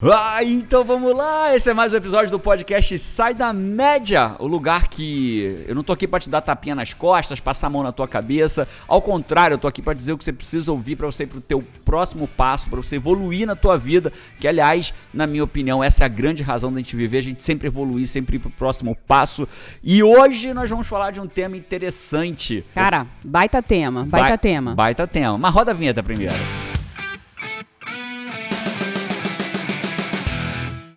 Ah, então vamos lá! Esse é mais um episódio do podcast Sai da Média, o lugar que eu não tô aqui para te dar tapinha nas costas, passar a mão na tua cabeça. Ao contrário, eu tô aqui para dizer o que você precisa ouvir para você ir pro teu próximo passo, para você evoluir na tua vida, que aliás, na minha opinião, essa é a grande razão da gente viver, a gente sempre evoluir, sempre ir pro próximo passo. E hoje nós vamos falar de um tema interessante. Cara, baita tema, baita ba tema. Baita tema. Mas roda a vinheta primeiro.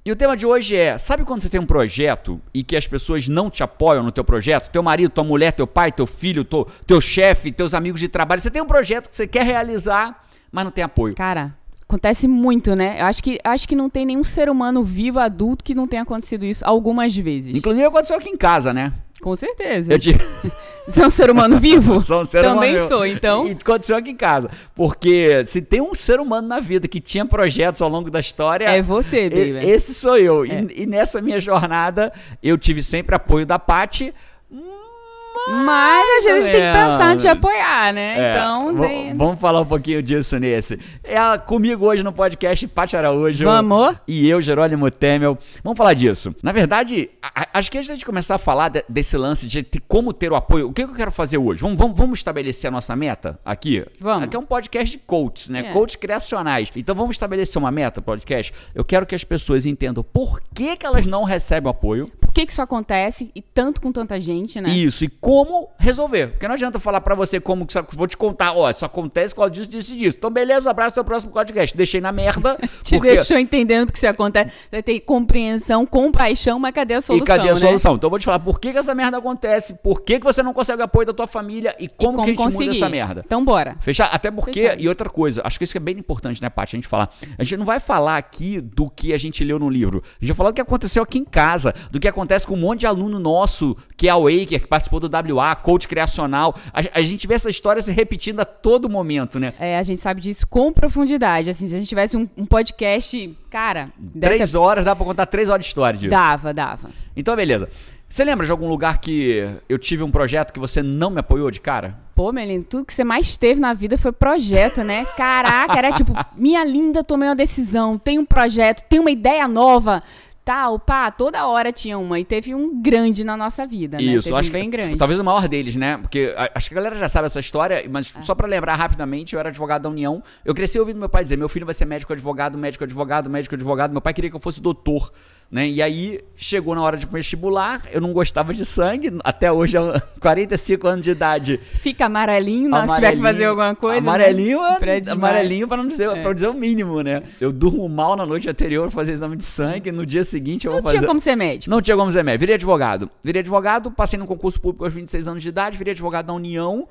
E o tema de hoje é: sabe quando você tem um projeto e que as pessoas não te apoiam no teu projeto? Teu marido, tua mulher, teu pai, teu filho, teu, teu chefe, teus amigos de trabalho. Você tem um projeto que você quer realizar, mas não tem apoio. Cara, acontece muito, né? Eu acho que, acho que não tem nenhum ser humano vivo, adulto, que não tenha acontecido isso algumas vezes. Inclusive aconteceu aqui em casa, né? Com certeza. Eu te... Você é um ser humano vivo? sou um ser Também humano sou, então. E aconteceu aqui em casa. Porque se tem um ser humano na vida que tinha projetos ao longo da história. É você, baby. Esse sou eu. É. E, e, nessa minha jornada, eu tive sempre apoio da Paty. Mas a gente tem que pensar em te apoiar, né? É, então. Tem... Vamos falar um pouquinho disso nesse. É comigo hoje no podcast Paty Araújo. Vamos. E eu, Jerônimo Temel. Vamos falar disso. Na verdade, a, acho que antes de começar a falar de, desse lance de ter, como ter o apoio, o que, que eu quero fazer hoje? Vamos, vamos, vamos, estabelecer a nossa meta aqui? Vamos. Aqui é um podcast de coaches, né? É. Coaches criacionais. Então vamos estabelecer uma meta podcast. Eu quero que as pessoas entendam por que, que elas não recebem apoio. Por que, que isso acontece e tanto com tanta gente, né? Isso, e como resolver. Porque não adianta eu falar pra você como que isso, vou te contar, ó, isso acontece com disso, disso e disso. Então, beleza, abraço até o próximo podcast. Deixei na merda. Te porque... deixou entendendo porque isso acontece. Vai ter compreensão, compaixão, mas cadê a solução? E cadê a né? solução? Então eu vou te falar por que, que essa merda acontece, por que, que você não consegue o apoio da tua família e como, e como que a gente conseguir. muda essa merda. Então bora. Fechar? Até porque, Fechado. e outra coisa, acho que isso é bem importante, né, Paty, a gente falar. A gente não vai falar aqui do que a gente leu no livro. A gente vai falar do que aconteceu aqui em casa, do que acontece com um monte de aluno nosso, que é a Waker, que participou do WA, coach criacional. A, a gente vê essa história se repetindo a todo momento, né? É, a gente sabe disso com profundidade. Assim, se a gente tivesse um, um podcast, cara, Três dessa... horas, dá pra contar três horas de história disso. Dava, dava. Então, beleza. Você lembra de algum lugar que eu tive um projeto que você não me apoiou de cara? Pô, Melino, tudo que você mais teve na vida foi projeto, né? Caraca, era tipo, minha linda, tomei uma decisão, tem um projeto, tem uma ideia nova, tal, pá, toda hora tinha uma. E teve um grande na nossa vida, né? Isso, teve acho um bem que grande. talvez o maior deles, né? Porque acho que a galera já sabe essa história, mas É. só pra lembrar rapidamente, eu era advogado da União. Eu cresci ouvindo meu pai dizer: meu filho vai ser médico advogado, médico advogado, médico advogado. Meu pai queria que eu fosse doutor. Né? E aí chegou na hora de vestibular, eu não gostava de sangue, até hoje, aos 45 anos de idade. Fica amarelinho, nós se tiver que fazer alguma coisa. Amarelinho, né? é- amarelinho para não dizer, É. pra dizer o mínimo, né? Eu durmo mal na noite anterior, fazer exame de sangue, no dia seguinte eu Não vou fazer. tinha como ser médico. Não tinha como ser médico. Virei advogado. Virei advogado, passei no concurso público aos 26 anos de idade, virei advogado da União.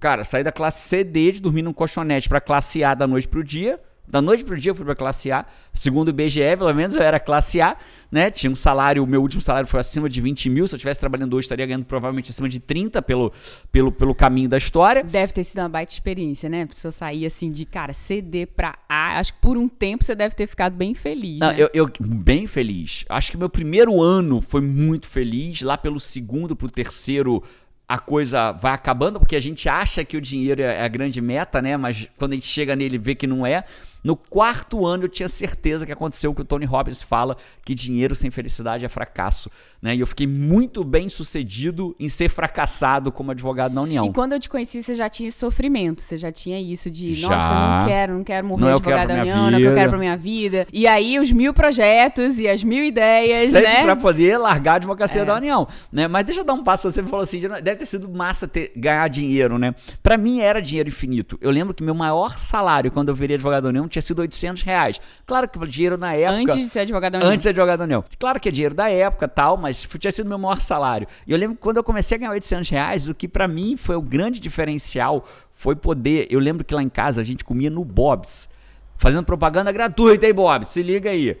Cara, saí da classe CD de dormir num colchonete pra classe A da noite pro dia. Da noite pro dia eu fui pra classe A. Segundo o IBGE, pelo menos eu era classe A, né? Tinha um salário, o meu último salário foi acima de 20 mil. Se eu estivesse trabalhando hoje, estaria ganhando provavelmente acima de 30 pelo, pelo, pelo caminho da história. Deve ter sido uma baita experiência, né? A pessoa sair assim de, cara, CD pra A. Acho que por um tempo você deve ter ficado bem feliz, Não, né? eu, eu- bem feliz. Acho que meu primeiro ano foi muito feliz. Lá pelo segundo pro terceiro a coisa vai acabando, porque a gente acha que o dinheiro é a grande meta, né? Mas quando a gente chega nele vê que não é. No quarto ano eu tinha certeza que aconteceu o que o Tony Robbins fala, que dinheiro sem felicidade é fracasso, né? E eu fiquei muito bem sucedido em ser fracassado como advogado na União. E quando eu te conheci, você já tinha sofrimento, você já tinha isso de, Já. nossa, eu não quero, não quero morrer Não advogado da União, não é que eu vida. quero pra minha vida. E aí os mil projetos e as mil ideias, Sempre né? pra poder largar a advocacia É. da União, né? Mas deixa eu dar um passo, você falou assim, deve ter sido massa ter, ganhar dinheiro, né? Pra mim era dinheiro infinito. Eu lembro que meu maior salário quando eu virei advogado da União tinha sido 800 reais. Claro que dinheiro na época... Antes de ser advogado da União. Antes de ser advogado da União. Claro que é dinheiro da época tal, mas tinha sido meu maior salário. E eu lembro que quando eu comecei a ganhar 800 reais, o que pra mim foi o grande diferencial foi poder. Eu lembro que lá em casa a gente comia no Bob's, fazendo propaganda gratuita, hein, Bob's? Se liga aí.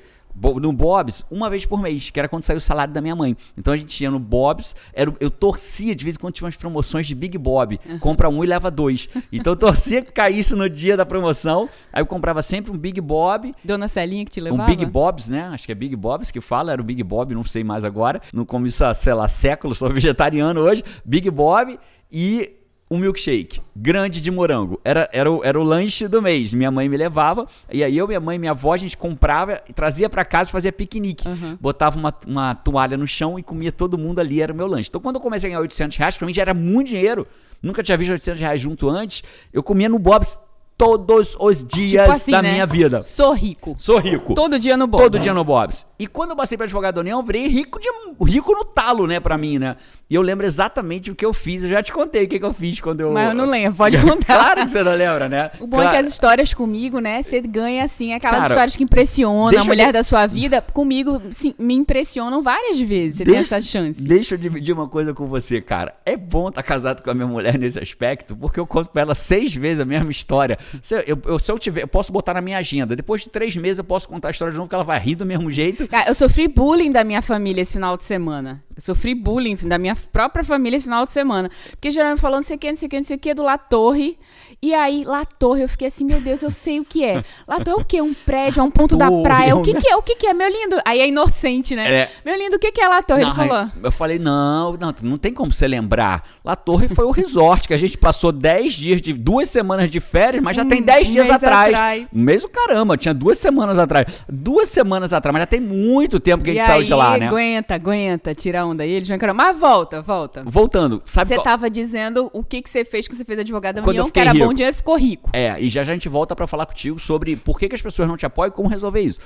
No Bob's, uma vez por mês, que era quando saiu o salário da minha mãe. Então a gente ia no Bob's, era, eu torcia, de vez em quando tinha umas promoções de Big Bob. Compra um e leva dois. Então eu torcia que caísse no dia da promoção. Aí eu comprava sempre um Big Bob Dona Celinha que te levava? um Big Bob's, né? Acho que é Big Bob's que fala, era o Big Bob, não sei mais agora. Não como isso há, sei lá, séculos, sou vegetariano hoje. Big Bob e um milkshake grande de morango. Era, era, o, era o lanche do mês. Minha mãe me levava, e aí eu, minha mãe e minha avó, a gente comprava, trazia para casa e fazia piquenique. Uhum. Botava uma, uma toalha no chão e comia todo mundo ali, era o meu lanche. Então quando eu comecei a ganhar 800 reais, pra mim já era muito dinheiro. Nunca tinha visto 800 reais junto antes. Eu comia no Bob's todos os dias Tipo assim, da né? minha vida. Sou rico. Sou rico. Todo dia no bolo. Todo dia no Bob's. E quando eu passei pra advogado da União, eu virei rico, de, rico no talo, né, pra mim, né? E eu lembro exatamente o que eu fiz. Eu já te contei o que, que eu fiz quando eu. Mas eu não lembro, pode contar. claro que você não lembra, né? O bom é Claro. que as histórias comigo, né? Você ganha, assim, aquelas Cara, histórias que impressionam a eu mulher de- da sua vida. Comigo, sim, me impressionam várias vezes. Você tem Deixa- essa chance. Deixa eu dividir uma coisa com você, cara. É bom estar casado com a minha mulher nesse aspecto, porque eu conto pra ela seis vezes a mesma história. Se eu, eu- se eu tiver, eu posso botar na minha agenda. Depois de três meses eu posso contar a história de novo, que ela vai rir do mesmo jeito. Cara, eu sofri bullying da minha família esse final de semana. Eu sofri bullying da minha própria família esse final de semana. Porque geralmente falando não sei o que, não sei o que, não sei o que, do La Torre. E aí, La Torre, eu fiquei assim, meu Deus, eu sei o que é. La Torre é o quê? Um prédio, é um ponto da praia. é O um- que que é? O que que é? Meu lindo. Aí é inocente, né? É. Meu lindo, o que que é La Torre? Ele Não, falou. Eu falei, não, não, não tem como você lembrar. La Torre foi o resort que a gente passou 10 dias, de duas semanas de férias, mas já tem 10 um dias atrás. atrás. Um mês o caramba, tinha duas semanas atrás. Duas semanas atrás, mas já tem muito tempo que a E gente saiu aí, de lá, né? aguenta, aguenta, tira a onda aí. Eles vão encarar. Mas volta, volta. Voltando, sabe Você qual... tava dizendo o que que você fez que você fez advogado da Quando União, que era bom rico. dinheiro, ficou rico. É, e já já a gente volta pra falar contigo sobre por que, que as pessoas não te apoiam e como resolver isso.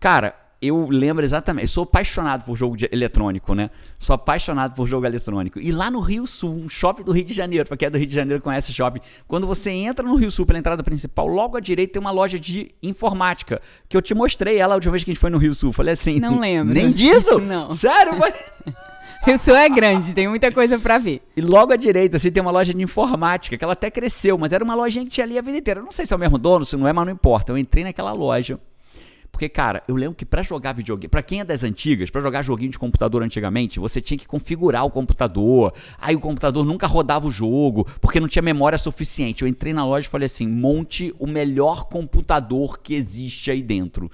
Cara, eu lembro exatamente, eu sou apaixonado por jogo de- eletrônico, né? Sou apaixonado por jogo eletrônico. E lá no Rio Sul, um shopping do Rio de Janeiro, pra quem é do Rio de Janeiro conhece shopping, quando você entra no Rio Sul pela entrada principal, logo à direita tem uma loja de informática, que eu te mostrei ela a última vez que a gente foi no Rio Sul. Falei assim, Não lembro. Nem disso? Não. Sério? Mas- O seu é grande, tem muita coisa pra ver. E logo à direita, assim, tem uma loja de informática, que ela até cresceu, mas era uma lojinha que tinha ali a vida inteira. Eu não sei se é o mesmo dono, se não é, mas não importa. Eu entrei naquela loja. Porque, cara, eu lembro que pra jogar videogame, pra quem é das antigas, pra jogar joguinho de computador antigamente, você tinha que configurar o computador. Aí o computador nunca rodava o jogo, porque não tinha memória suficiente. Eu entrei na loja e falei assim: monte o melhor computador que existe aí dentro.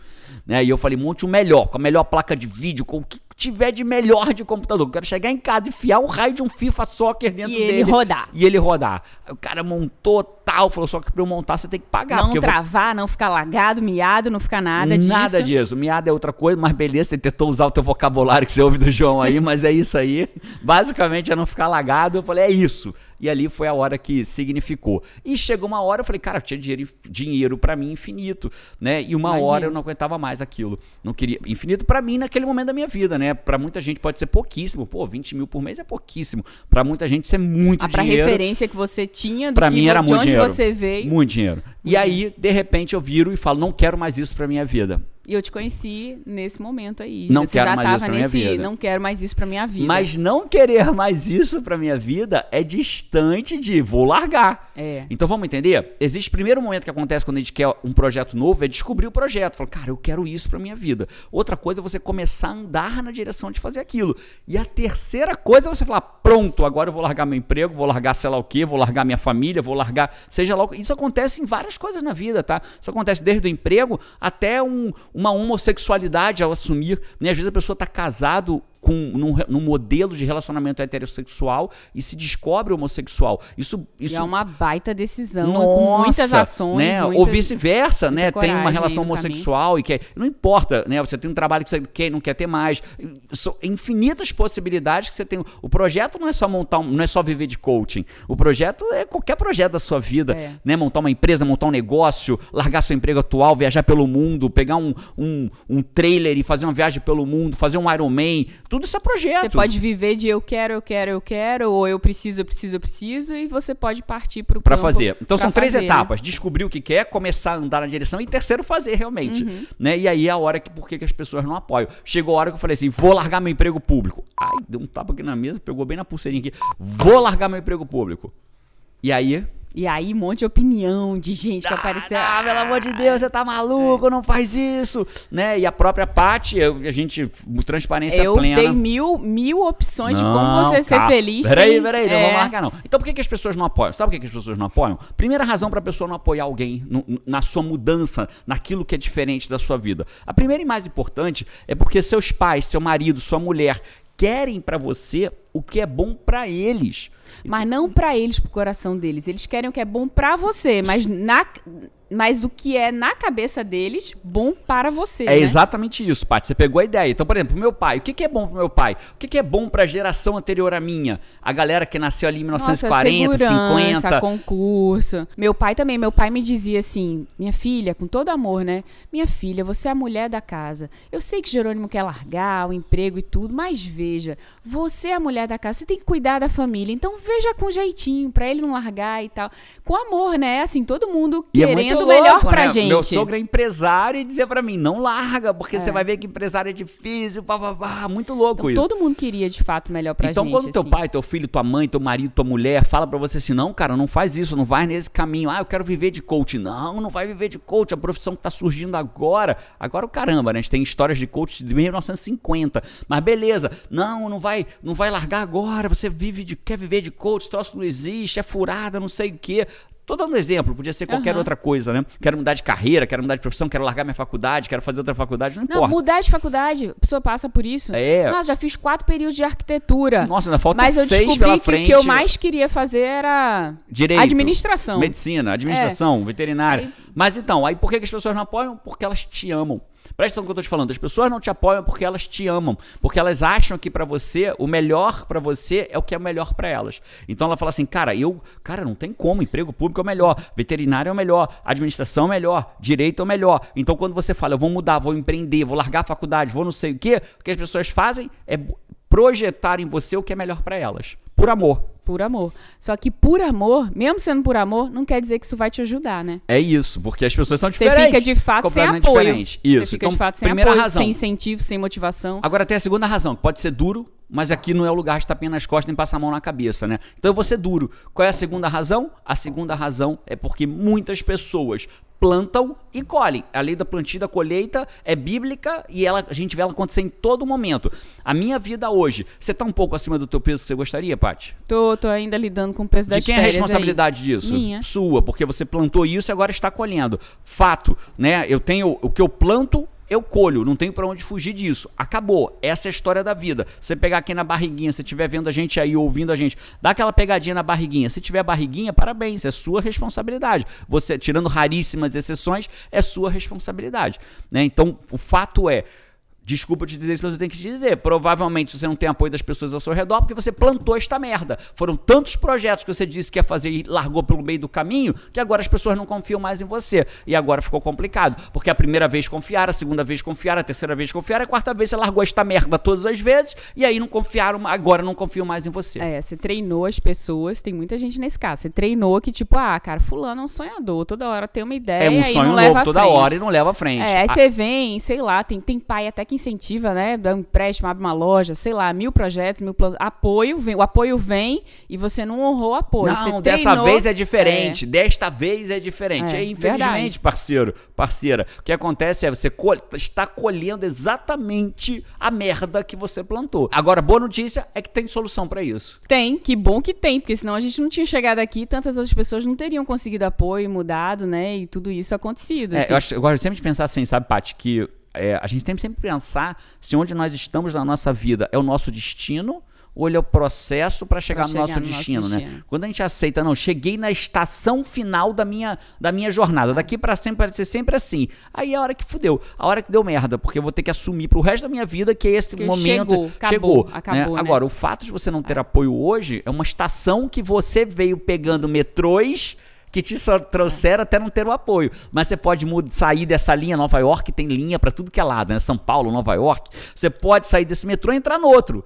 Né? E eu falei: monte o melhor, com a melhor placa de vídeo, com o que tiver de melhor de computador. Eu quero chegar em casa e enfiar um raio de um FIFA Soccer dentro E dele. ele rodar. E ele rodar. O cara montou tal, falou: só que pra eu montar você tem que pagar. não eu vou travar, não ficar lagado, miado, não ficar nada disso. Nada disso. Miada é outra coisa, mas beleza, você tentou usar o teu vocabulário que você ouve do João aí, mas é isso aí. Basicamente é não ficar lagado. Eu falei, é isso. E ali foi a hora que significou. E chegou uma hora, eu falei, cara, tinha dinheiro, dinheiro para mim infinito, né? E uma Imagina. hora eu não aguentava mais aquilo. Não queria. Infinito para mim naquele momento da minha vida, né? Para muita gente pode ser pouquíssimo. Pô, 20 mil por mês é pouquíssimo. Para muita gente isso é muito Ah, pra dinheiro. referência que você tinha do Pra que mim era de muito onde dinheiro. você veio. Muito dinheiro. E aí, de repente, eu viro e falo, não quero mais isso pra minha vida. E eu te conheci nesse momento aí. Não você quero já mais tava isso pra minha nesse, vida. não quero mais isso pra minha vida. Mas não querer mais isso pra minha vida é distante de vou largar. É. Então vamos entender? Existe o primeiro momento que acontece quando a gente quer um projeto novo, é descobrir o projeto. Falar, cara, eu quero isso pra minha vida. Outra coisa é você começar a andar na direção de fazer aquilo. E a terceira coisa é você falar, pronto, agora eu vou largar meu emprego, vou largar sei lá o quê, vou largar minha família, vou largar, seja lá o que. Isso acontece em várias coisas na vida, tá? Isso acontece desde o emprego até um- uma homossexualidade ao assumir. Né? Às vezes a pessoa tá casado com, num, num modelo de relacionamento heterossexual e se descobre homossexual. Isso, E isso é uma baita decisão, com muitas nossa, ações. né? muitas- Ou vice-versa, né? Tem uma relação homossexual e quer. Não importa, né? Você tem um trabalho que você quer e não quer ter mais. São infinitas possibilidades que você tem. O projeto não é só montar, um- não é só viver de coaching. O projeto é qualquer projeto da sua vida, É. né? Montar uma empresa, montar um negócio, largar seu emprego atual, viajar pelo mundo, pegar um, um, um trailer e fazer uma viagem pelo mundo, fazer um Ironman. Tudo isso é projeto. Você pode viver de eu quero, eu quero, eu quero, ou eu preciso, eu preciso, eu preciso, e você pode partir pro Pra campo fazer. Então são três fazer, etapas: descobrir o que quer, começar a andar na direção e terceiro fazer realmente, Uhum. né? E aí é a hora que por que as pessoas não apoiam? Chegou a hora que eu falei assim: vou largar meu emprego público. Ai, deu um tapa aqui na mesa, pegou bem na pulseirinha aqui. Vou largar meu emprego público. E aí, E aí, um monte de opinião de gente que apareceu. ah, pelo amor de Deus, você tá maluco, não faz isso, né? E a própria Paty, eu- a gente transparência eu plena. dei mil, mil opções de como Não, você ser cara. feliz. Peraí, sem- peraí, não é, vamos largar não. Então por que, que as pessoas não apoiam? Sabe por que, que as pessoas não apoiam? Primeira razão para a pessoa não apoiar alguém no- na sua mudança, naquilo que é diferente da sua vida. A primeira e mais importante é porque seus pais, seu marido, sua mulher querem para você o que é bom para eles. Mas não para eles, pro coração deles. Eles querem o que é bom para você, mas na mas o que é na cabeça deles bom para você. É né? exatamente isso, Paty. Você pegou a ideia. Então, por exemplo, meu pai, o que, que é bom pro meu pai? O que, que é bom para a geração anterior à minha? A galera que nasceu ali em 1940, Nossa, 50. concurso. Meu pai também, meu pai me dizia assim: "Minha filha, com todo amor, né? Minha filha, você é a mulher da casa. Eu sei que Jerônimo quer largar o emprego e tudo, mas veja, você é a mulher da casa, você tem que cuidar da família. Então veja com jeitinho para ele não largar e tal. Com amor, né? Assim, todo mundo E é querendo muito melhor pra né? gente. Meu sogro é empresário e dizia pra mim, não larga, porque É. você vai ver que empresário é difícil, pá, pá, pá. muito louco Então, isso. todo mundo queria de fato melhor pra então, gente. quando teu assim. pai, teu filho, tua mãe, teu marido, tua mulher fala pra você assim, não, cara, não faz isso, não vai nesse caminho. Ah, eu quero viver de coach. Não, não vai viver de coach, a profissão que tá surgindo agora. Agora o caramba, né? A gente tem histórias de coach de 1950. Mas beleza, não, não vai, não vai largar agora. Você vive de, quer viver de coach, troço não existe, é furada, não sei o quê. Tô dando exemplo, podia ser qualquer Aham. outra coisa, né? Quero mudar de carreira, quero mudar de profissão, quero largar minha faculdade, quero fazer outra faculdade, não Não, importa. mudar de faculdade, a pessoa passa por isso. É. Nossa, já fiz quatro períodos de arquitetura. Nossa, ainda falta Mas eu seis descobri pela que frente. o que eu mais queria fazer era Direito. administração. Medicina, administração, veterinária. Aí- Mas então, aí por que as pessoas não apoiam? Porque elas te amam. Presta atenção no que eu tô te falando. As pessoas não te apoiam porque elas te amam. Porque elas acham que pra você, o melhor pra você é o que é melhor pra elas. Então ela fala assim, cara, eu, cara, não tem como, emprego público é o melhor, veterinário é o melhor, administração é o melhor, direito é o melhor. Então quando você fala, eu vou mudar, vou empreender, vou largar a faculdade, vou não sei o quê, o que as pessoas fazem é projetar em você o que é melhor pra elas. Por amor. Por amor. Só que por amor, mesmo sendo por amor, não quer dizer que isso vai te ajudar, né? É isso, porque as pessoas são Você diferentes. fica de fato sem apoio. diferentes. Isso. Você fica então, de fato sem primeira apoio, razão. sem incentivo, sem motivação. Agora tem a segunda razão, que pode ser duro, mas aqui não é o lugar de tapinha nas costas nem passar a mão na cabeça, né? Então eu vou ser duro. Qual é a segunda razão? A segunda razão é porque muitas pessoas plantam e colhem. A lei da plantio e da colheita é bíblica e ela, a gente vê ela acontecer em todo momento. A minha vida hoje, você tá um pouco acima do teu peso que você gostaria, Paty? Tô, tô ainda lidando com o preço das De quem é a férias aí. responsabilidade disso? Minha. Sua, porque você plantou isso e agora está colhendo. Fato, né? Eu tenho o que eu planto, eu colho, não tenho pra onde fugir disso. Acabou. Essa é a história da vida. Você pegar aqui na barriguinha, se estiver vendo a gente aí, ouvindo a gente, dá aquela pegadinha na barriguinha. Se tiver barriguinha, parabéns, é sua responsabilidade. Você, tirando raríssimas exceções, é sua responsabilidade. Né? Então, o fato é. Desculpa te dizer isso, mas eu tenho que te dizer. Provavelmente você não tem apoio das pessoas ao seu redor porque você plantou esta merda. Foram tantos projetos que você disse que ia fazer e largou pelo meio do caminho que agora as pessoas não confiam mais em você. E agora ficou complicado. Porque a primeira vez confiaram, a segunda vez confiaram, a terceira vez confiaram, a quarta vez você largou esta merda todas as vezes e aí não confiaram, agora não confiam mais em você. É, você treinou as pessoas, tem muita gente nesse caso. Você treinou que, tipo, ah, cara, fulano é um sonhador, toda hora tem uma ideia É um e sonho novo toda frente. hora e não leva à frente. É, aí Ah, você vem, sei lá, tem, tem pai até que incentiva, né? Dá um empréstimo, abre uma loja, sei lá, mil projetos, mil planos. Apoio, vem, o apoio vem e você não honrou o apoio. Não, Você dessa treinou- vez é diferente. Desta vez é diferente. É, É, infelizmente, verdade. parceiro, parceira, o que acontece é você col- está colhendo exatamente a merda que você plantou. Agora, boa notícia é que tem solução pra isso. Tem, que bom que tem, porque senão a gente não tinha chegado aqui e tantas outras pessoas não teriam conseguido apoio, mudado, né? E tudo isso acontecido. É, assim. eu, acho, eu gosto sempre de pensar assim, sabe, Paty, que é, a gente tem que sempre pensar se onde nós estamos na nossa vida é o nosso destino ou ele é o processo para chegar, Pra no nosso chegar no nosso destino, né? destino. Quando a gente aceita, não, cheguei na estação final da minha, da minha jornada, daqui para sempre vai ser sempre assim. Aí é a hora que fudeu, a hora que deu merda, porque eu vou ter que assumir pro resto da minha vida que esse Que momento chegou, acabou, né? acabou, né? Agora, o fato de você não ter apoio hoje é uma estação que você veio pegando metrôs que te trouxeram até não ter o apoio. Mas você pode sair dessa linha, Nova York tem linha para tudo que é lado, né? São Paulo, Nova York. Você pode sair desse metrô e entrar no outro.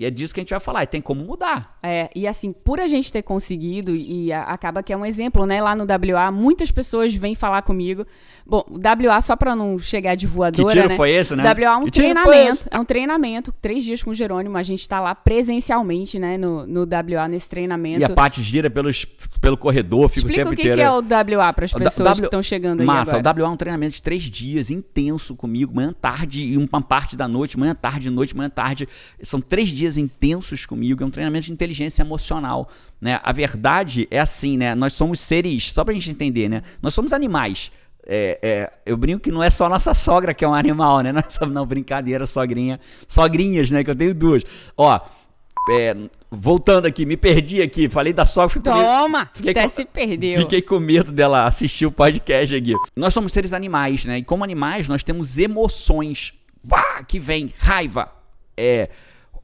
E é disso que a gente vai falar, e tem como mudar. É, e assim, por a gente ter conseguido, e a- acaba que é um exemplo, né? Lá no WA, muitas pessoas vêm falar comigo. Bom, o WA, só pra não chegar de voadora, Que tiro né? foi esse, né? WA é um treinamento. É um treinamento, três dias com o Jerônimo. A gente tá lá presencialmente, né? No, no WA, nesse treinamento. E a Paty gira pelos, pelo corredor, fica Explica o tempo o que, inteiro. que é o WA para as O pessoas W- que estão chegando aí Massa, o WA é um treinamento de três dias, intenso comigo, manhã, tarde e uma parte da noite, manhã, tarde, noite, manhã, tarde. São três dias intensos comigo, é um treinamento de inteligência emocional. Né? A verdade é assim, né? Nós somos seres, só pra gente entender, né? Nós somos animais. É, é, eu brinco que não é só nossa sogra que é um animal, né? Não, é só, não brincadeira, sogrinha. Sogrinhas, né? Que eu tenho duas. Ó, é, voltando aqui, me perdi aqui. Falei da sogra. Fiquei, Toma! fiquei até com- se perdeu. Fiquei com medo dela assistir o podcast aqui. Nós somos seres animais, né? E como animais, nós temos emoções. Vá, que vem raiva, é,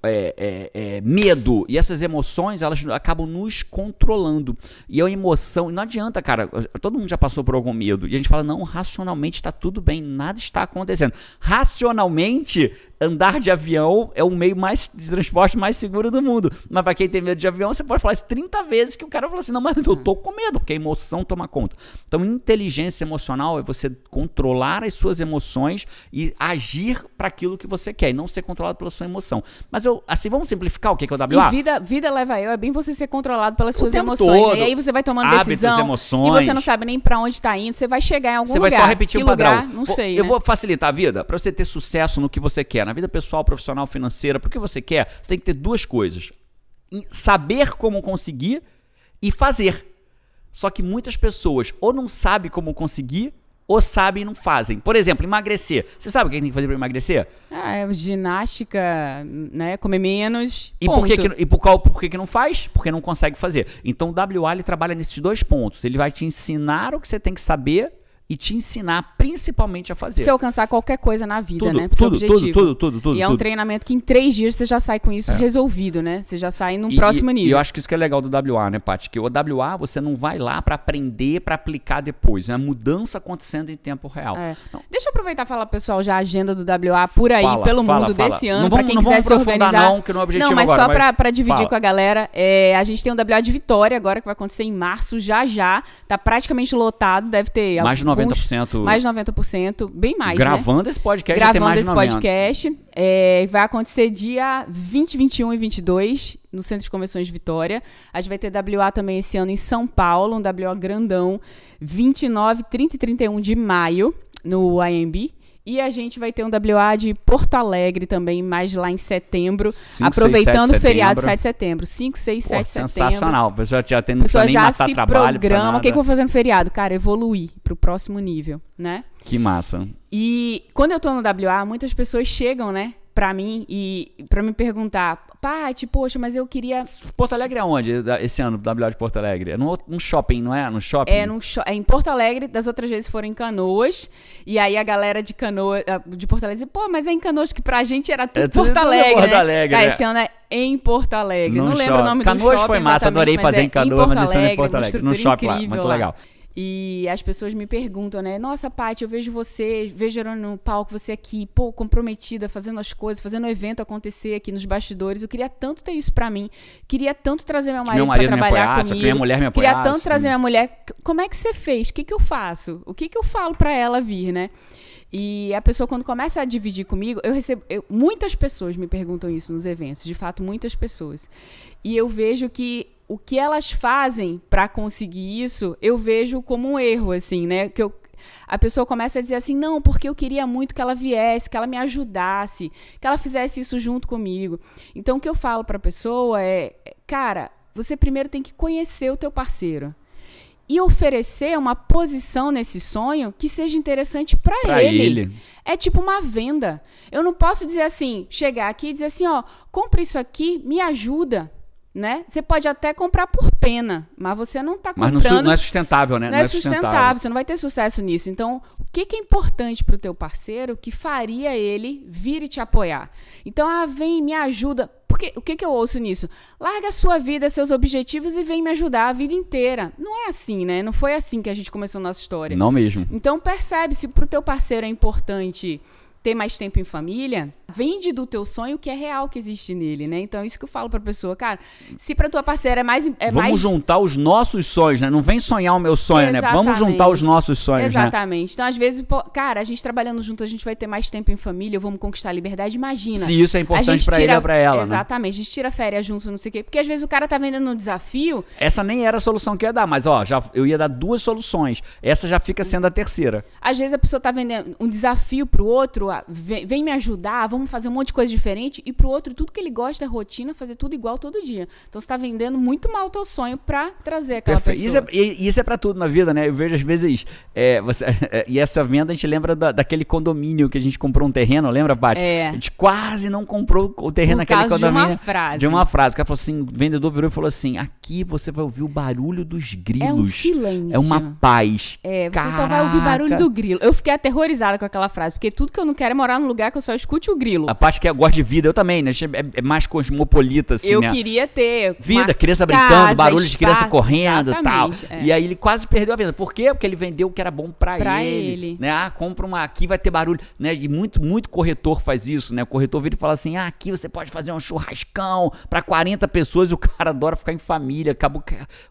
é, é, é, medo. E essas emoções, elas acabam nos controlando. E a emoção, não adianta, cara. Todo mundo já passou por algum medo. E a gente fala, não, racionalmente está tudo bem, nada está acontecendo. Racionalmente, andar de avião é o meio mais de transporte mais seguro do mundo. Mas para quem tem medo de avião, você pode falar isso 30 vezes que o cara fala assim: "Não, mas eu tô com medo", porque a emoção toma conta. Então, inteligência emocional é você controlar as suas emoções e agir para aquilo que você quer e não ser controlado pela sua emoção. Mas eu, assim, vamos simplificar o que que é o WA? E vida, vida leva eu, é bem você ser controlado pelas O suas emoções. todo. né? E aí você vai tomando Hábitos, decisão emoções. e você não sabe nem pra onde tá indo, você vai chegar em algum Você vai lugar. só repetir o padrão. lugar? Não sei, Eu né? vou facilitar a vida para você ter sucesso no que você quer, na vida pessoal, profissional, financeira, porque você quer. Você tem que ter duas coisas: saber como conseguir e fazer. Só que muitas pessoas ou não sabem como conseguir ou sabem e não fazem. Por exemplo, emagrecer. Você sabe o que tem que fazer para emagrecer? Ah, é ginástica, né? Comer menos. E por que, ponto. que, e por, qual, por que, que não faz? Porque não consegue fazer. Então o WA ele trabalha nesses dois pontos. Ele vai te ensinar o que você tem que saber e te ensinar principalmente a fazer. Você alcançar qualquer coisa na vida, Tudo, né? Pro seu tudo, tudo, objetivo. tudo, tudo, tudo, E é um tudo. treinamento que em três dias você já sai com isso resolvido, né? Você já sai num E- próximo nível. E eu acho que isso que é legal do WA, né, Paty? Que o WA você não vai lá pra aprender, pra aplicar depois. É a mudança acontecendo em tempo real. É. Deixa eu aproveitar e falar, pessoal, já a agenda do WA por aí, Fala, pelo fala, mundo fala. desse ano, vamos- quem não quiser se aprofundar organizar. não, que não é o objetivo Não, mas agora, só mas pra, pra dividir com a galera, é, a gente tem um WA de Vitória agora, que vai acontecer em março, já já. Tá praticamente lotado, deve ter Mais de alguns- 90%. Mais de 90%, bem mais, né? Gravando esse podcast gravando mais esse 90. podcast. É, vai acontecer dia 20, 21 e 22 no Centro de Convenções de Vitória. A gente vai ter WA também esse ano em São Paulo, um WA grandão, 29, 30 e 31 de maio no IMB. E a gente vai ter um WA de Porto Alegre também, mais lá em setembro, Cinco, aproveitando seis, o sete feriado setembro. 7 de setembro. 5, 6, Pô, 7 de setembro. sensacional. A pessoa já tem, não precisa pessoa nem já matar se trabalho. precisa programa. O que, que eu vou fazer no feriado? Cara, evoluir pro próximo nível, né? Que massa. E quando eu tô no WA, muitas pessoas chegam, né, pra mim e pra me perguntar, Paty, poxa, mas eu queria. Porto Alegre é onde esse ano, WA de Porto Alegre? É num, shopping, não é? No shopping? É, num é em Porto Alegre, das outras vezes foram em Canoas. E aí a galera de Canoas, ah, de Porto Alegre, pô, mas é em Canoas que pra gente era tudo É tudo- Porto tudo Alegre. Porto né? Alegre, Cara, né? esse ano é em Porto Alegre. Num Não lembro o shopping. nome Canoas do shopping foi massa, adorei fazer é em Canoas, Porto mas esse ano é em Porto Alegre, num shopping lá, muito legal. E as pessoas me perguntam, né? Nossa, Paty, eu vejo você, vejo no palco, você aqui, pô, comprometida, fazendo as coisas, fazendo o evento acontecer aqui nos bastidores. Eu queria tanto ter isso pra mim. Queria tanto trazer meu marido, meu marido pra trabalhar apoiasse, comigo. minha mulher me Queria apoiasse. tanto trazer minha mulher. Como é que você fez? O que, que eu faço? O que, que eu falo pra ela vir, né? E a pessoa, quando começa a dividir comigo, eu recebo. eu- muitas pessoas me perguntam isso nos eventos, de fato, muitas pessoas. E eu vejo que o que elas fazem pra conseguir isso, eu vejo como um erro, assim, né? Que eu, a pessoa começa a dizer assim, não, porque eu queria muito que ela viesse, que ela me ajudasse, que ela fizesse isso junto comigo. Então, o que eu falo pra pessoa é, cara, você primeiro tem que conhecer o teu parceiro e oferecer uma posição nesse sonho que seja interessante pra Pra ele. ele. É tipo uma venda. Eu não posso dizer assim, chegar aqui e dizer assim, ó, compra isso aqui, me ajuda, né? Você pode até comprar por pena, mas você não tá Mas não, comprando não é sustentável, né? não é sustentável, você não vai ter sucesso nisso. Então, o que, que é importante pro teu parceiro que faria ele vir e te apoiar? Então, ah, vem, me ajuda. Porque, o que, que eu ouço nisso? Larga a sua vida, seus objetivos e vem me ajudar a vida inteira. Não é assim, né? Não foi assim que a gente começou a nossa história. Não mesmo. Então percebe se pro teu parceiro é importante ter mais tempo em família, vende do teu sonho o que é real que existe nele, né? Então isso que eu falo pra pessoa, cara, se pra tua parceira é mais é Vamos mais juntar os nossos sonhos, né? Não vem sonhar o meu sonho, né? Vamos Exatamente. juntar os nossos sonhos, né? Exatamente. Então, às vezes, pô, cara, a gente trabalhando junto, a gente vai ter mais tempo em família, vamos conquistar a liberdade. Imagina. Se isso é importante pra ele tira- ou pra ela, né? Exatamente. A gente tira férias junto, não sei o quê. Porque às vezes o cara tá vendendo um desafio. Essa nem era a solução que eu ia dar, mas ó, já, eu ia dar duas soluções. Essa já fica sendo a terceira. Às vezes a pessoa tá vendendo um desafio pro outro, pessoa vem, vem me ajudar, vamos fazer um monte de coisa diferente, e pro outro, tudo que ele gosta é rotina, fazer tudo igual todo dia. Então você tá vendendo muito mal o teu sonho pra trazer aquela Perfeito. pessoa. Isso é, e- isso é pra tudo na vida, né? Eu vejo às vezes. é, você- e essa venda a gente lembra da- daquele condomínio que a gente comprou um terreno, lembra, Paty? É. A gente quase não comprou o terreno Por naquele causa de uma condomínio. frase. De uma frase. O cara falou assim: o vendedor virou e falou assim: aqui você vai ouvir o barulho dos grilos. É um silêncio. É uma paz. É, você só vai ouvir barulho Caraca. do grilo. Eu fiquei aterrorizada com aquela frase, porque tudo que eu não quero é morar num lugar que eu só escute o grilo. A parte que gosta de vida, eu também, né? É, é mais cosmopolita, assim, eu né? queria ter Vida, criança casa, brincando, barulho de criança espaço, correndo e tal. é. E aí ele quase perdeu a venda. Por quê? Porque ele vendeu o que era bom pra, Pra ele, ele. Né? Ah, compra uma. Aqui vai ter barulho. Né? E muito, muito corretor faz isso, né? O corretor vira e fala assim: ah, aqui você pode fazer um churrascão pra 40 pessoas e o cara adora ficar em família. Acabou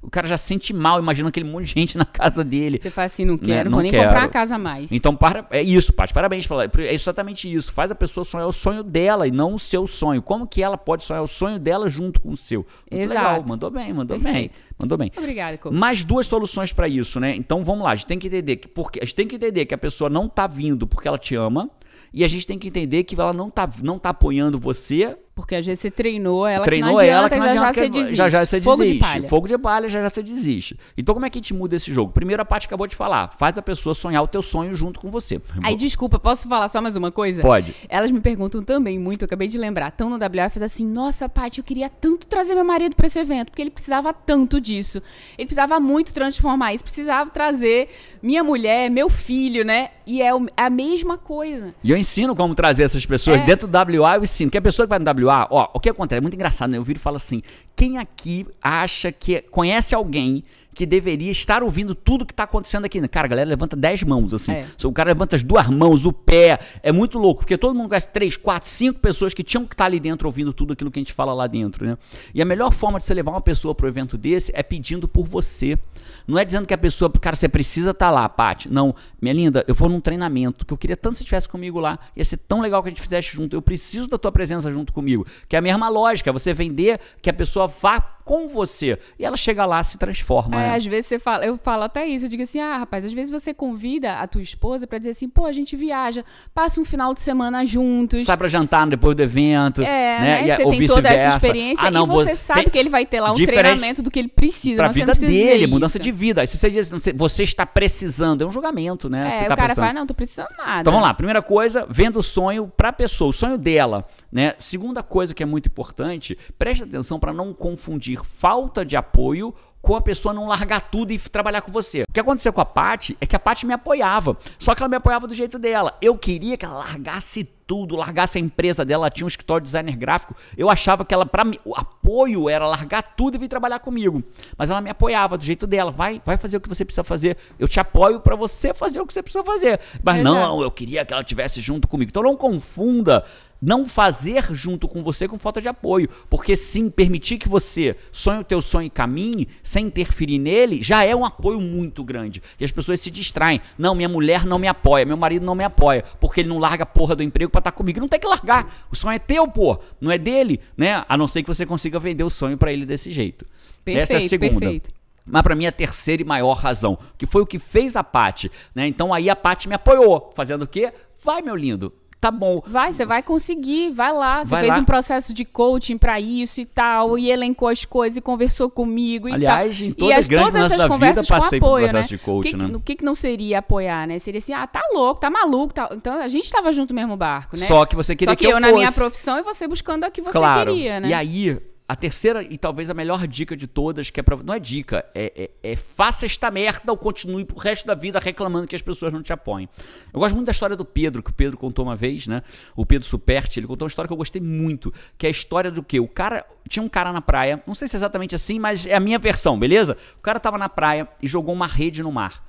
o cara já sente mal, imagina aquele monte de gente na casa dele. Você fala assim, não quero, Né, vou não nem quero. comprar a casa mais. Então, para, é isso, Paty, parabéns. Pela, é exatamente isso. Faz a pessoa sonhar o sonho dela e não o seu sonho. Como que ela pode sonhar o sonho dela junto com o seu? Muito Exato. legal, mandou bem, mandou bem. Mandou bem. Obrigada, Coco. Mais duas soluções pra isso, né? Então vamos lá, a gente tem que entender que porque a gente tem que entender que a pessoa não tá vindo porque ela te ama e a gente tem que entender que ela não tá não tá apoiando você Porque às vezes você treinou ela treinou que não adianta, ela que não já adianta já que você desiste. já já você Fogo desiste. de palha. Fogo de palha já já você desiste. Então como é que a gente muda esse jogo? Primeiro a parte acabou de falar, faz a pessoa sonhar o teu sonho junto com você. Aí, desculpa, posso falar só mais uma coisa? Pode. Elas me perguntam também muito, eu acabei de lembrar. Tão no fez assim: Nossa, Paty, eu queria tanto trazer meu marido pra esse evento, porque ele precisava tanto disso. Ele precisava muito transformar isso, precisava trazer minha mulher, meu filho, né? E é o- a mesma coisa. E eu ensino como trazer essas pessoas. É. Dentro do WA, eu ensino. Que a pessoa que vai no WA, ó, o que acontece? É muito engraçado, né? Eu viro e falo assim: quem aqui acha que conhece alguém que deveria estar ouvindo tudo que tá acontecendo aqui? Cara, a galera levanta 10 mãos, assim. É. O cara levanta as duas mãos, o pé. É muito louco, porque todo mundo conhece três, quatro, cinco pessoas que tinham que estar ali dentro ouvindo tudo aquilo que a gente fala lá dentro, né? E a melhor forma de você levar uma pessoa pro evento desse é pedindo por você. Não é dizendo que a pessoa, cara, você precisa estar lá, Paty. Não, minha linda, eu vou num treinamento que eu queria tanto que você estivesse comigo lá. Ia ser tão legal que a gente fizesse junto. Eu preciso da tua presença junto comigo. Que é a mesma lógica, você vender que a pessoa vá com você. E ela chega lá, se transforma. É, né? às vezes você fala, eu falo até isso, eu digo assim, ah, rapaz, às vezes você convida a tua esposa pra dizer assim, pô, a gente viaja, passa um final de semana juntos. Sai pra jantar depois do evento. É, né? né? E a- Você ou tem toda essa experiência Ah, não, e você sabe tem- que ele vai ter lá um treinamento do que ele precisa. Pra mas você vida dele, mudança de vida. Aí se você diz, você está precisando, é um julgamento, né? Você É, tá o cara precisando. fala, não, tô precisando nada. Então vamos lá, primeira coisa, venda o sonho pra pessoa, o sonho dela, né? Segunda coisa que é muito importante, preste atenção pra não confundir falta de apoio com a pessoa não largar tudo e trabalhar com você. O que aconteceu com a Paty é que a Paty me apoiava, só que ela me apoiava do jeito dela. Eu queria que ela largasse tudo, largasse a empresa dela, ela tinha um escritório de designer gráfico. Eu achava que ela, para mim, o apoio era largar tudo e vir trabalhar comigo. Mas ela me apoiava do jeito dela. Vai, vai fazer o que você precisa fazer. Eu te apoio pra você fazer o que você precisa fazer. Mas Exato. não, eu queria que ela estivesse junto comigo. Então não confunda não fazer junto com você com falta de apoio. Porque sim, permitir que você sonhe o teu sonho e caminhe sem interferir nele já é um apoio muito grande. E as pessoas se distraem. Não, minha mulher não me apoia, meu marido não me apoia, porque ele não larga a porra do emprego pra estar comigo. Não tem que largar. O sonho é teu, pô. Não é dele, né? A não ser que você consiga vender o sonho pra ele desse jeito. Essa é a Perfeito, segunda. perfeito. Mas pra mim a terceira e maior razão, que foi o que fez a Paty, né? Então aí a Paty me apoiou, fazendo o quê? Vai, meu lindo. Tá bom. Vai, você vai conseguir, vai lá. Você Vai fez lá. um processo de coaching pra isso e tal, e elencou as coisas e conversou comigo e Aliás, tal. em e todas as, todas essas conversas vida, com apoio, né? de coaching, o que, né? que- O que, que não seria apoiar, né? Seria assim, ah, tá louco, tá maluco, tá... Então a gente tava junto no mesmo barco, né? Só que você queria Só que, que eu, eu na minha profissão e você buscando a que você claro. queria, né? E aí, a terceira e talvez a melhor dica de todas, que é pra. Não é dica, é, é, é faça esta merda ou continue pro resto da vida reclamando que as pessoas não te apoiam. Eu gosto muito da história do Pedro, que o Pedro contou uma vez, né? O Pedro Superti, ele contou uma história que eu gostei muito, que é a história do quê? O cara. Tinha um cara na praia, não sei se é exatamente assim, mas é a minha versão, beleza? O cara tava na praia e jogou uma rede no mar.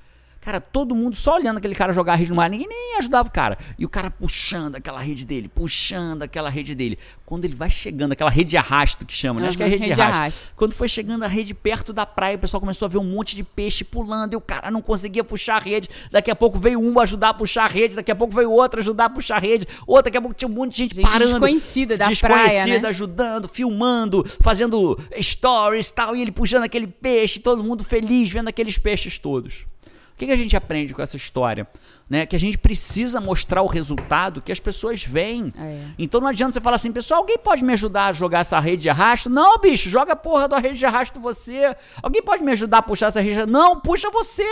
Cara, todo mundo só olhando aquele cara jogar a rede no mar, ninguém nem ajudava o cara. E o cara puxando aquela rede dele, puxando aquela rede dele. Quando ele vai chegando, aquela rede de arrasto que chama, né? Acho que é rede, de rede de arrasto. arrasto. Quando foi chegando a rede perto da praia, o pessoal começou a ver um monte de peixe pulando e o cara não conseguia puxar a rede. Daqui a pouco veio um ajudar a puxar a rede, daqui a pouco veio outro ajudar a puxar a rede, outro, daqui a pouco tinha um monte de gente, Gente parando. desconhecida da desconhecida, praia, né? ajudando, filmando, fazendo stories e tal, e ele puxando aquele peixe, todo mundo feliz vendo aqueles peixes todos. O que, que a gente aprende com essa história? Né? Que a gente precisa mostrar o resultado que as pessoas veem. É. Então não adianta você falar assim, pessoal, alguém pode me ajudar a jogar essa rede de arrasto? Não, bicho, joga a porra da rede de arrasto você. Alguém pode me ajudar a puxar essa rede? Não, puxa você.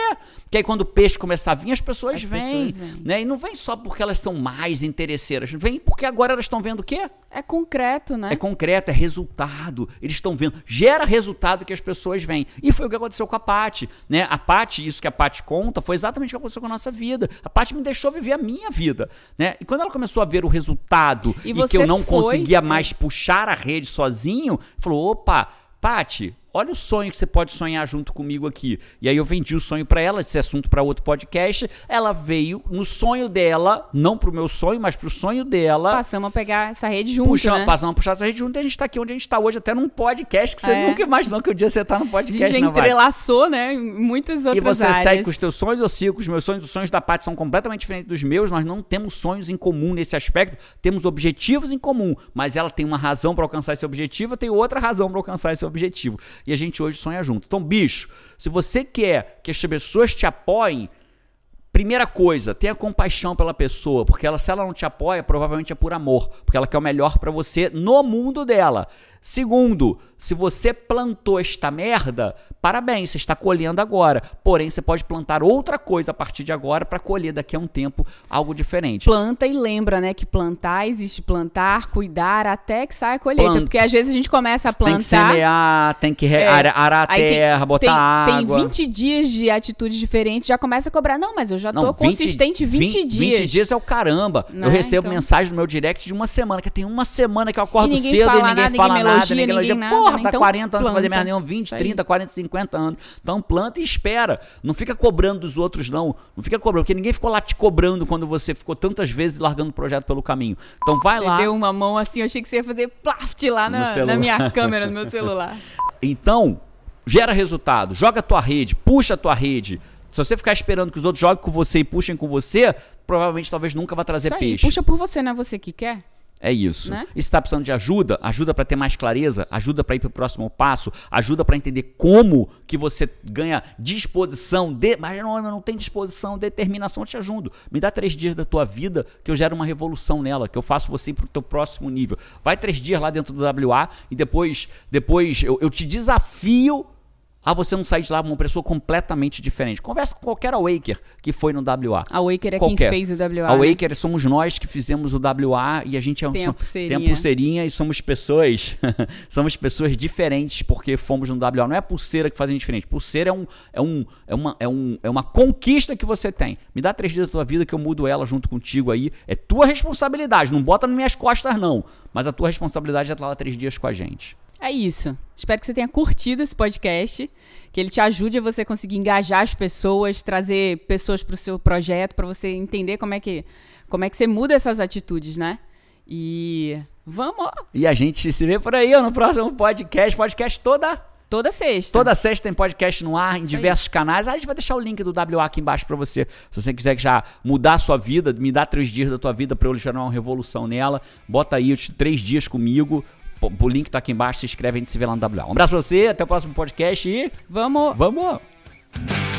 Que aí quando o peixe começar a vir, as pessoas As vêm. pessoas vêm. Né? E não vem só porque elas são mais interesseiras, vem porque agora elas estão vendo o quê? É concreto, né? É concreto, é resultado. Eles estão vendo. Gera resultado que as pessoas veem. E foi o que aconteceu com a Paty. Né? A Paty, isso que a Paty conta, foi exatamente o que aconteceu com a nossa vida. A Paty me deixou viver a minha vida. Né? E quando ela começou a ver o resultado E e, que eu não foi- conseguia mais puxar a rede sozinho, falou: opa, Paty. Olha o sonho que você pode sonhar junto comigo aqui. E aí eu vendi o sonho pra ela, esse assunto pra outro podcast. Ela veio no sonho dela, não pro meu sonho, mas pro sonho dela. Passamos a pegar essa rede junto, Puxa, né? passamos a puxar essa rede junto e a gente tá aqui onde a gente tá hoje, até num podcast que você É. nunca imaginou que um dia você tá num A podcast, gente não vai. entrelaçou, né? Muitas E outras você áreas. segue com os teus sonhos, eu sigo com os meus sonhos. Os sonhos da Paty são completamente diferentes dos meus. Nós não temos sonhos em comum nesse aspecto. Temos objetivos em comum. Mas ela tem uma razão para alcançar esse objetivo, eu tenho outra razão para alcançar esse objetivo. E a gente hoje sonha junto. Então, bicho, se você quer que as pessoas te apoiem, Primeira coisa, tenha compaixão pela pessoa, porque ela, se ela não te apoia, provavelmente é por amor, porque ela quer o melhor pra você no mundo dela. Segundo, se você plantou esta merda, parabéns, você está colhendo agora. Porém, você pode plantar outra coisa a partir de agora pra colher daqui a um tempo algo diferente. Planta e lembra, né? Que plantar existe plantar, cuidar, até que saia a colheita. Planta. Porque às vezes a gente começa a plantar. Tem que semear, tem que É, arar, arar a aí tem- terra, botar tem, água. Tem 20 dias de atitudes diferentes, já começa a cobrar. Não, mas eu já tô Não, 20 consistente 20, dias. 20 dias é o caramba. Né? Eu recebo Então- mensagem no meu direct de uma semana, que tem uma semana que eu acordo E ninguém cedo fala e ninguém nada, fala ninguém nada, elogia, ninguém nada, Porra, né? tá Então, 40 anos sem fazer planta. merda nenhum, 20, Isso aí. 30, 40, 50 anos. Então planta e espera. Não fica cobrando dos outros, não. Não fica cobrando, porque ninguém ficou lá te cobrando quando você ficou tantas vezes largando o projeto pelo caminho. Então vai Você lá. deu uma mão assim, eu achei que você ia fazer plaft lá na, na minha câmera, no meu celular. Então, gera resultado, joga a tua rede, puxa a tua rede. Se você ficar esperando que os outros joguem com você e puxem com você, provavelmente talvez nunca vai trazer Isso aí, peixe. puxa por você, não é você que quer? É isso. Né? E se tá precisando de ajuda, ajuda para ter mais clareza, ajuda para ir pro próximo passo, ajuda para entender como que você ganha disposição, de, mas não, não tem disposição, determinação, eu te ajudo. Me dá três dias da tua vida que eu gero uma revolução nela, que eu faço você ir pro teu próximo nível. Vai três dias lá dentro do WA e depois, depois eu, eu te desafio a você não sair de lá uma pessoa completamente diferente. Conversa com qualquer awaker que foi no WA. A Waker é Qualquer. quem fez o WA. A né? Waker somos nós que fizemos o WA e a gente é um Tem a som- pulseirinha. tem a pulseirinha e somos pessoas somos pessoas diferentes porque fomos no WA. Não é pulseira que faz a gente diferente. Pulseira é um é um é uma é um é uma conquista que você tem. Me dá três dias da tua vida que eu mudo ela junto contigo aí. É tua responsabilidade. Não bota nas minhas costas não. Mas a tua responsabilidade é estar lá três dias com a gente. É isso. Espero que você tenha curtido esse podcast, que ele te ajude a você conseguir engajar as pessoas, trazer pessoas para o seu projeto, para você entender como é que como é que você muda essas atitudes, né? E vamos E a gente se vê por aí ó, no próximo podcast. Podcast toda toda sexta. Toda sexta tem podcast no ar, em Isso diversos canais. Aí a gente vai deixar o link do WA aqui embaixo pra você. Se você quiser já mudar a sua vida, me dá três dias da tua vida pra eu gerar uma revolução nela, bota aí os três dias comigo. O link tá aqui embaixo, se inscreve, a gente se vê lá no WA. Um abraço pra você, até o próximo podcast e. Vamos! Vamos!